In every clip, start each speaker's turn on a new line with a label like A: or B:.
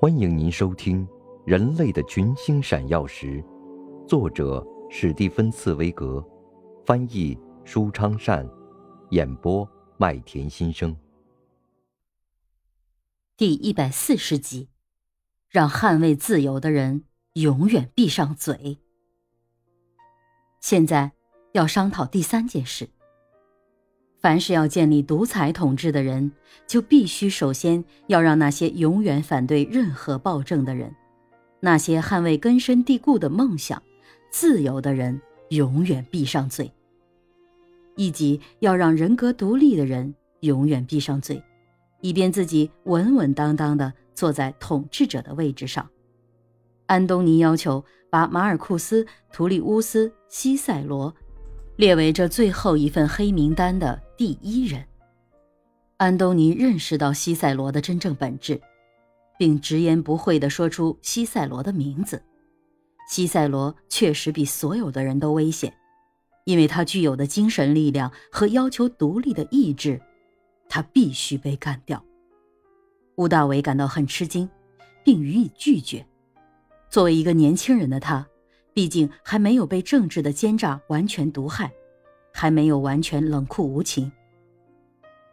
A: 欢迎您收听《人类的群星闪耀时》，作者史蒂芬·茨威格，翻译舒昌善，演播麦田心声。
B: 第一百四十集，让捍卫自由的人永远闭上嘴。现在要商讨第三件事。凡是要建立独裁统治的人，就必须首先要让那些永远反对任何暴政的人，那些捍卫根深蒂固的梦想、自由的人永远闭上嘴，以及要让人格独立的人永远闭上嘴，以便自己稳稳当当地坐在统治者的位置上。安东尼要求把马尔库斯、图利乌斯、西塞罗。列为这最后一份黑名单的第一人，安东尼认识到西塞罗的真正本质，并直言不讳地说出西塞罗的名字。西塞罗确实比所有的人都危险，因为他具有的精神力量和要求独立的意志，他必须被干掉。吴大维感到很吃惊，并予以拒绝。作为一个年轻人的他。毕竟还没有被政治的奸诈完全毒害，还没有完全冷酷无情。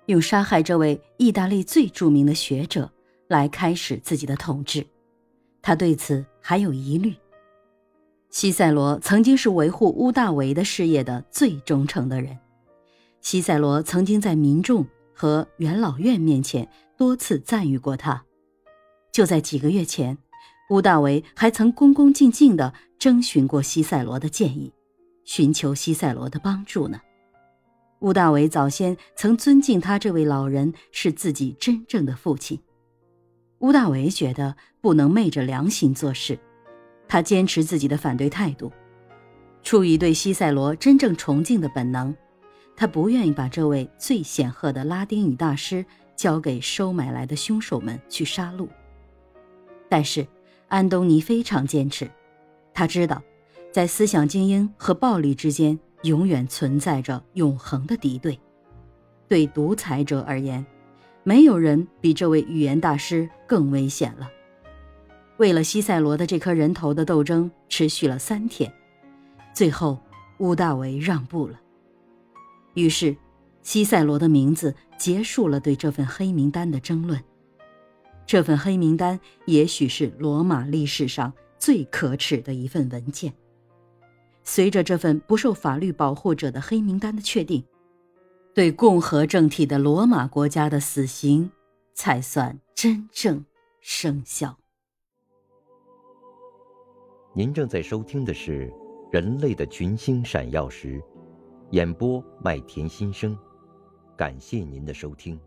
B: 用杀害这位意大利最著名的学者来开始自己的统治，他对此还有疑虑。西塞罗曾经是维护乌大维的事业的最忠诚的人，西塞罗曾经在民众和元老院面前多次赞誉过他。就在几个月前。乌大维还曾恭恭敬敬地征询过西塞罗的建议，寻求西塞罗的帮助呢。乌大维早先曾尊敬他这位老人是自己真正的父亲。乌大维觉得不能昧着良心做事，他坚持自己的反对态度。出于对西塞罗真正崇敬的本能，他不愿意把这位最显赫的拉丁语大师交给收买来的凶手们去杀戮。但是。安东尼非常坚持，他知道，在思想精英和暴力之间永远存在着永恒的敌对。对独裁者而言，没有人比这位语言大师更危险了。为了西塞罗的这颗人头的斗争持续了三天，最后乌大维让步了。于是，西塞罗的名字结束了对这份黑名单的争论。这份黑名单也许是罗马历史上最可耻的一份文件。随着这份不受法律保护者的黑名单的确定，对共和政体的罗马国家的死刑才算真正生效。
A: 您正在收听的是《人类的群星闪耀时》，演播麦田心声，感谢您的收听。